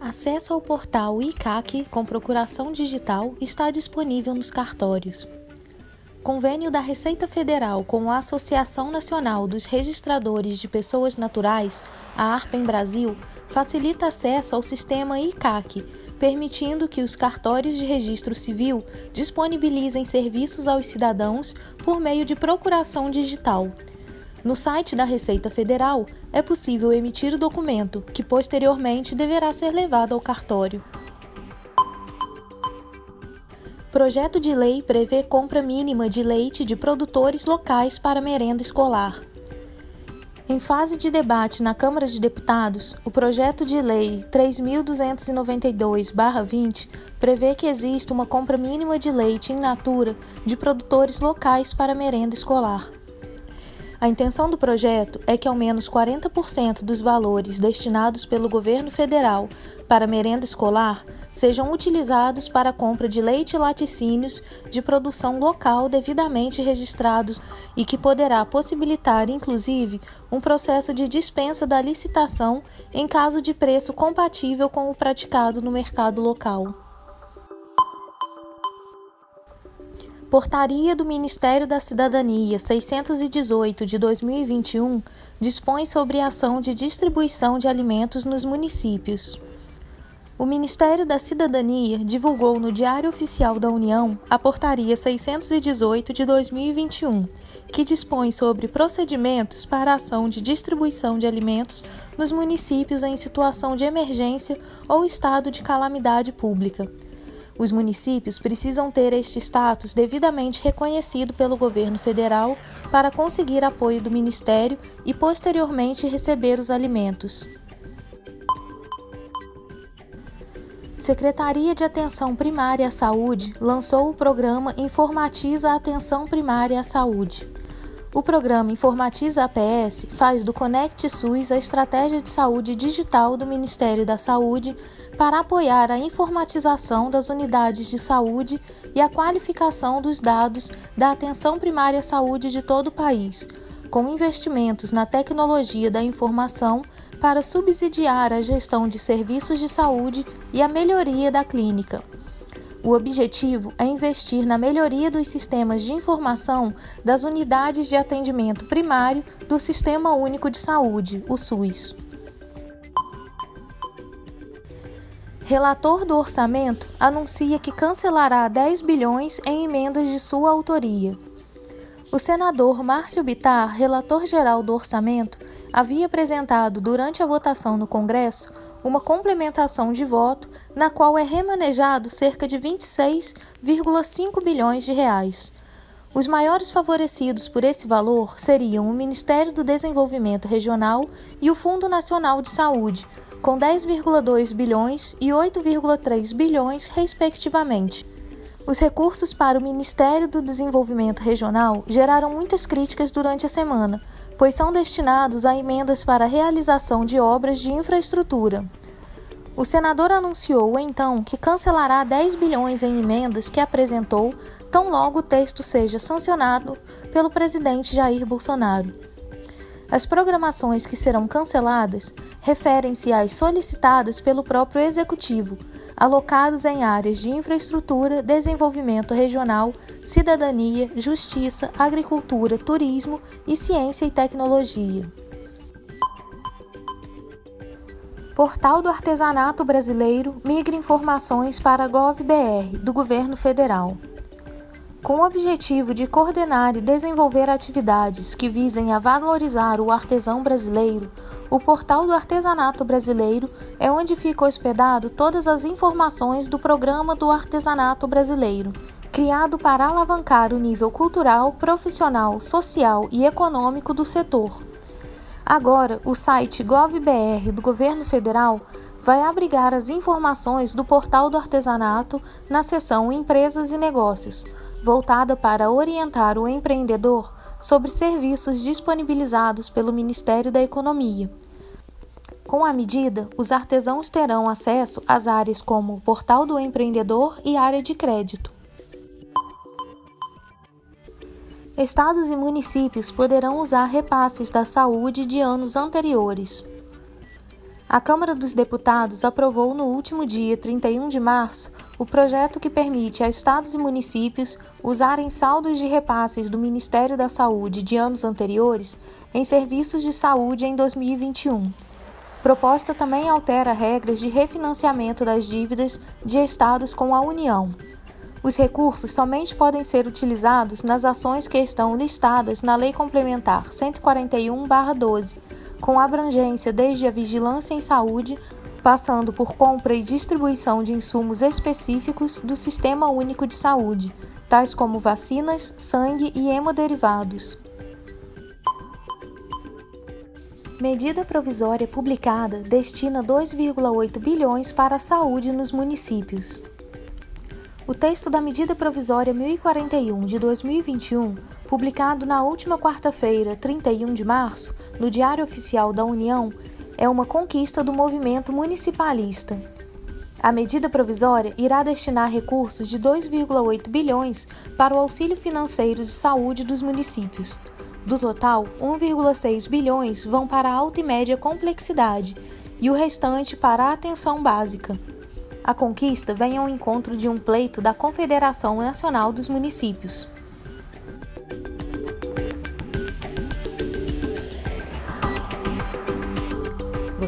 Acesso ao portal ICAC com procuração digital está disponível nos cartórios. Convênio da Receita Federal com a Associação Nacional dos Registradores de Pessoas Naturais, a ARPEM Brasil, facilita acesso ao sistema ICAC, permitindo que os cartórios de registro civil disponibilizem serviços aos cidadãos por meio de procuração digital. No site da Receita Federal é possível emitir o documento, que posteriormente deverá ser levado ao cartório. Projeto de lei prevê compra mínima de leite de produtores locais para merenda escolar. Em fase de debate na Câmara de Deputados, o projeto de lei 3292-20 prevê que exista uma compra mínima de leite in natura de produtores locais para merenda escolar. A intenção do projeto é que ao menos 40% dos valores destinados pelo governo federal para merenda escolar sejam utilizados para a compra de leite e laticínios de produção local devidamente registrados e que poderá possibilitar, inclusive, um processo de dispensa da licitação em caso de preço compatível com o praticado no mercado local. Portaria do Ministério da Cidadania 618 de 2021 dispõe sobre a ação de distribuição de alimentos nos municípios. O Ministério da Cidadania divulgou no Diário Oficial da União a Portaria 618 de 2021, que dispõe sobre procedimentos para a ação de distribuição de alimentos nos municípios em situação de emergência ou estado de calamidade pública. Os municípios precisam ter este status devidamente reconhecido pelo governo federal para conseguir apoio do Ministério e posteriormente receber os alimentos. Secretaria de Atenção Primária à Saúde lançou o programa Informatiza a Atenção Primária à Saúde. O programa Informatiza APS faz do Conect SUS a estratégia de saúde digital do Ministério da Saúde para apoiar a informatização das unidades de saúde e a qualificação dos dados da atenção primária à saúde de todo o país, com investimentos na tecnologia da informação para subsidiar a gestão de serviços de saúde e a melhoria da clínica. O objetivo é investir na melhoria dos sistemas de informação das unidades de atendimento primário do Sistema Único de Saúde, o SUS. Relator do orçamento anuncia que cancelará 10 bilhões em emendas de sua autoria. O senador Márcio Bitar, relator geral do orçamento, havia apresentado durante a votação no Congresso uma complementação de voto na qual é remanejado cerca de 26,5 bilhões de reais. Os maiores favorecidos por esse valor seriam o Ministério do Desenvolvimento Regional e o Fundo Nacional de Saúde, com 10,2 bilhões e 8,3 bilhões, respectivamente. Os recursos para o Ministério do Desenvolvimento Regional geraram muitas críticas durante a semana, pois são destinados a emendas para a realização de obras de infraestrutura. O senador anunciou então que cancelará 10 bilhões em emendas que apresentou tão logo o texto seja sancionado pelo presidente Jair Bolsonaro. As programações que serão canceladas referem-se às solicitadas pelo próprio executivo, alocadas em áreas de infraestrutura, desenvolvimento regional, cidadania, justiça, agricultura, turismo e ciência e tecnologia. Portal do Artesanato Brasileiro migra informações para a GovBR do Governo Federal. Com o objetivo de coordenar e desenvolver atividades que visem a valorizar o artesão brasileiro, o Portal do Artesanato Brasileiro é onde fica hospedado todas as informações do Programa do Artesanato Brasileiro, criado para alavancar o nível cultural, profissional, social e econômico do setor. Agora, o site GovBR do Governo Federal vai abrigar as informações do Portal do Artesanato na seção Empresas e Negócios, voltada para orientar o empreendedor sobre serviços disponibilizados pelo Ministério da Economia. Com a medida, os artesãos terão acesso às áreas como Portal do Empreendedor e área de crédito. Estados e municípios poderão usar repasses da saúde de anos anteriores. A Câmara dos Deputados aprovou no último dia 31 de março o projeto que permite a estados e municípios usarem saldos de repasses do Ministério da Saúde de anos anteriores em serviços de saúde em 2021 Proposta também altera regras de refinanciamento das dívidas de estados com a União. Os recursos somente podem ser utilizados nas ações que estão listadas na Lei Complementar 141/12, com abrangência desde a vigilância em saúde, passando por compra e distribuição de insumos específicos do Sistema Único de Saúde, tais como vacinas, sangue e hemoderivados. Medida provisória publicada destina 2,8 bilhões para a saúde nos municípios. O texto da Medida Provisória 1041 de 2021, publicado na última quarta-feira, 31 de março, no Diário Oficial da União, é uma conquista do movimento municipalista. A medida provisória irá destinar recursos de 2,8 bilhões para o auxílio financeiro de saúde dos municípios. Do total, 1,6 bilhões vão para alta e média complexidade e o restante para a atenção básica. A conquista vem ao encontro de um pleito da Confederação Nacional dos Municípios.